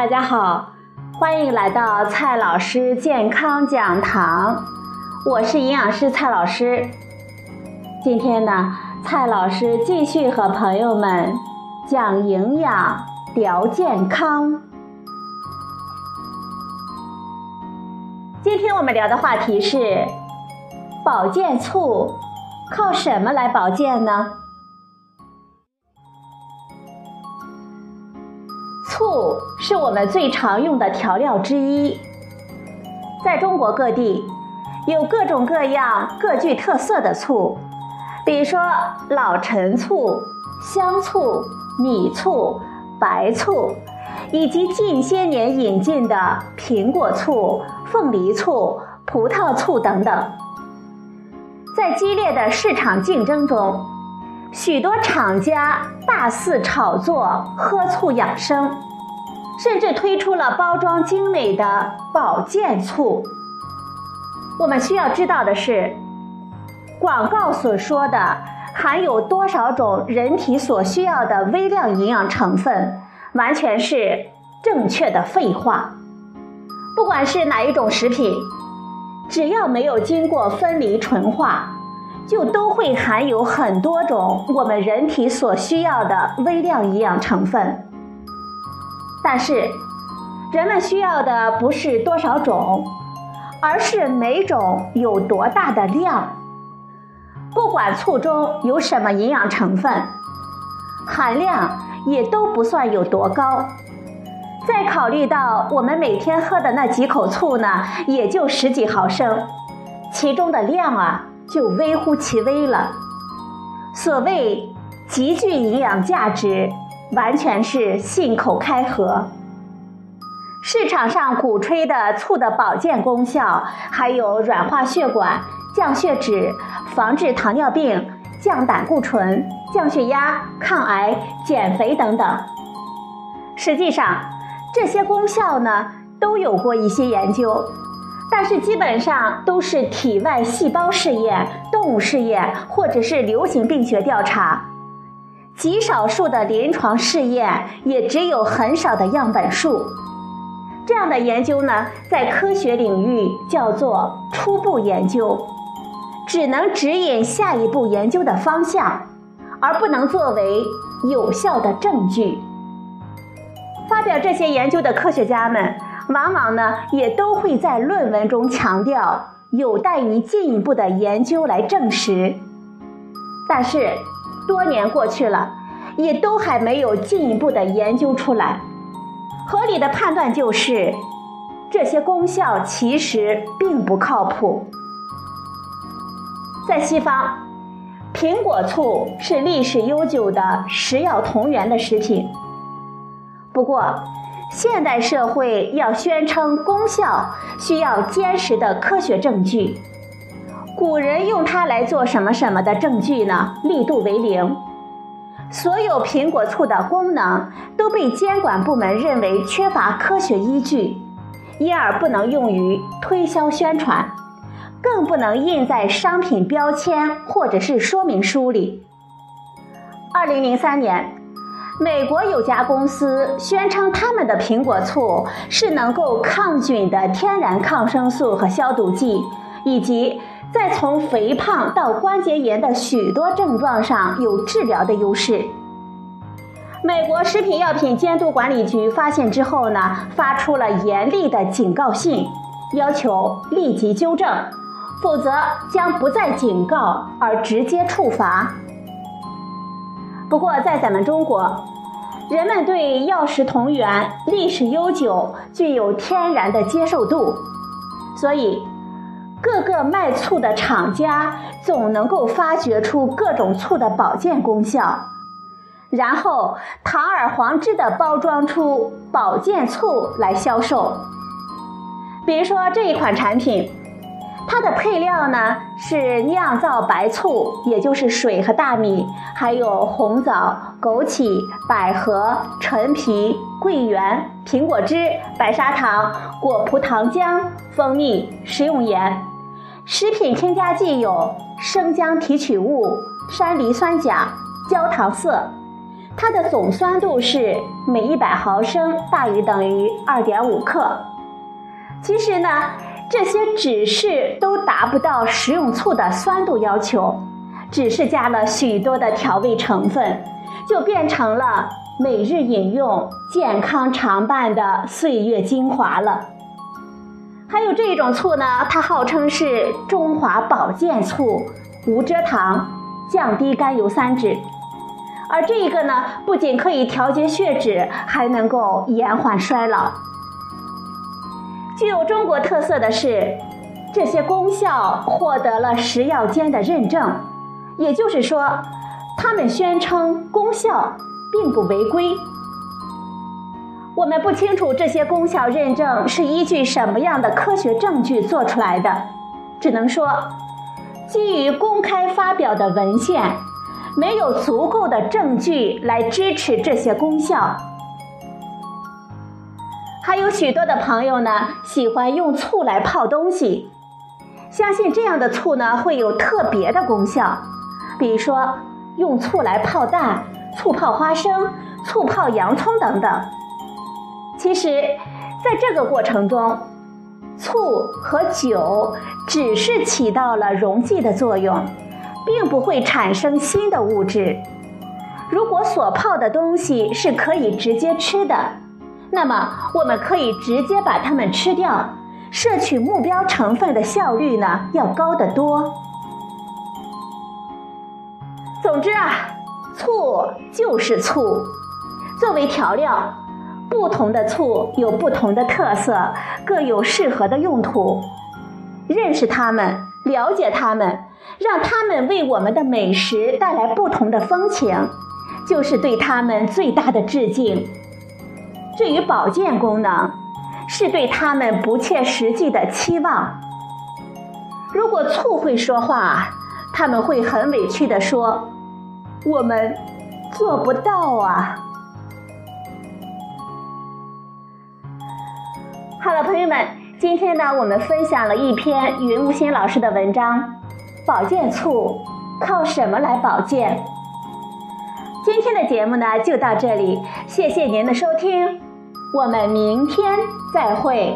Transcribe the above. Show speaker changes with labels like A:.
A: 大家好，欢迎来到蔡老师健康讲堂，我是营养师蔡老师。今天呢，蔡老师继续和朋友们讲营养、聊健康。今天我们聊的话题是保健醋，靠什么来保健呢？醋是我们最常用的调料之一，在中国各地有各种各样、各具特色的醋，比如说老陈醋、香醋、米醋、白醋，以及近些年引进的苹果醋、凤梨醋、葡萄醋等等。在激烈的市场竞争中，许多厂家大肆炒作喝醋养生。甚至推出了包装精美的保健醋。我们需要知道的是，广告所说的含有多少种人体所需要的微量营养成分，完全是正确的废话。不管是哪一种食品，只要没有经过分离纯化，就都会含有很多种我们人体所需要的微量营养成分。但是，人们需要的不是多少种，而是每种有多大的量。不管醋中有什么营养成分，含量也都不算有多高。再考虑到我们每天喝的那几口醋呢，也就十几毫升，其中的量啊就微乎其微了。所谓极具营养价值。完全是信口开河。市场上鼓吹的醋的保健功效，还有软化血管、降血脂、防治糖尿病、降胆固醇、降血压、抗癌、减肥等等。实际上，这些功效呢都有过一些研究，但是基本上都是体外细胞试验、动物试验或者是流行病学调查。极少数的临床试验，也只有很少的样本数。这样的研究呢，在科学领域叫做初步研究，只能指引下一步研究的方向，而不能作为有效的证据。发表这些研究的科学家们，往往呢，也都会在论文中强调，有待于进一步的研究来证实。但是。多年过去了，也都还没有进一步的研究出来。合理的判断就是，这些功效其实并不靠谱。在西方，苹果醋是历史悠久的食药同源的食品。不过，现代社会要宣称功效，需要坚实的科学证据。古人用它来做什么什么的证据呢？力度为零。所有苹果醋的功能都被监管部门认为缺乏科学依据，因而不能用于推销宣传，更不能印在商品标签或者是说明书里。二零零三年，美国有家公司宣称他们的苹果醋是能够抗菌的天然抗生素和消毒剂，以及。在从肥胖到关节炎的许多症状上有治疗的优势。美国食品药品监督管理局发现之后呢，发出了严厉的警告信，要求立即纠正，否则将不再警告而直接处罚。不过，在咱们中国，人们对药食同源、历史悠久、具有天然的接受度，所以。各个卖醋的厂家总能够发掘出各种醋的保健功效，然后堂而皇之的包装出保健醋来销售。比如说这一款产品，它的配料呢是酿造白醋，也就是水和大米，还有红枣、枸杞、百合、陈皮、桂圆、苹果汁、白砂糖、果葡糖浆、蜂蜜、食用盐。食品添加剂有生姜提取物、山梨酸钾、焦糖色，它的总酸度是每一百毫升大于等于二点五克。其实呢，这些只是都达不到食用醋的酸度要求，只是加了许多的调味成分，就变成了每日饮用、健康常伴的岁月精华了。还有这一种醋呢，它号称是中华保健醋，无蔗糖，降低甘油三酯。而这一个呢，不仅可以调节血脂，还能够延缓衰老。具有中国特色的是，这些功效获得了食药监的认证，也就是说，他们宣称功效并不违规。我们不清楚这些功效认证是依据什么样的科学证据做出来的，只能说，基于公开发表的文献，没有足够的证据来支持这些功效。还有许多的朋友呢，喜欢用醋来泡东西，相信这样的醋呢会有特别的功效，比如说用醋来泡蛋、醋泡花生、醋泡洋葱等等。其实，在这个过程中，醋和酒只是起到了溶剂的作用，并不会产生新的物质。如果所泡的东西是可以直接吃的，那么我们可以直接把它们吃掉，摄取目标成分的效率呢要高得多。总之啊，醋就是醋，作为调料。不同的醋有不同的特色，各有适合的用途。认识它们，了解它们，让它们为我们的美食带来不同的风情，就是对它们最大的致敬。至于保健功能，是对它们不切实际的期望。如果醋会说话，他们会很委屈地说：“我们做不到啊。”好了，朋友们，今天呢，我们分享了一篇云无心老师的文章，保健醋靠什么来保健？今天的节目呢，就到这里，谢谢您的收听，我们明天再会。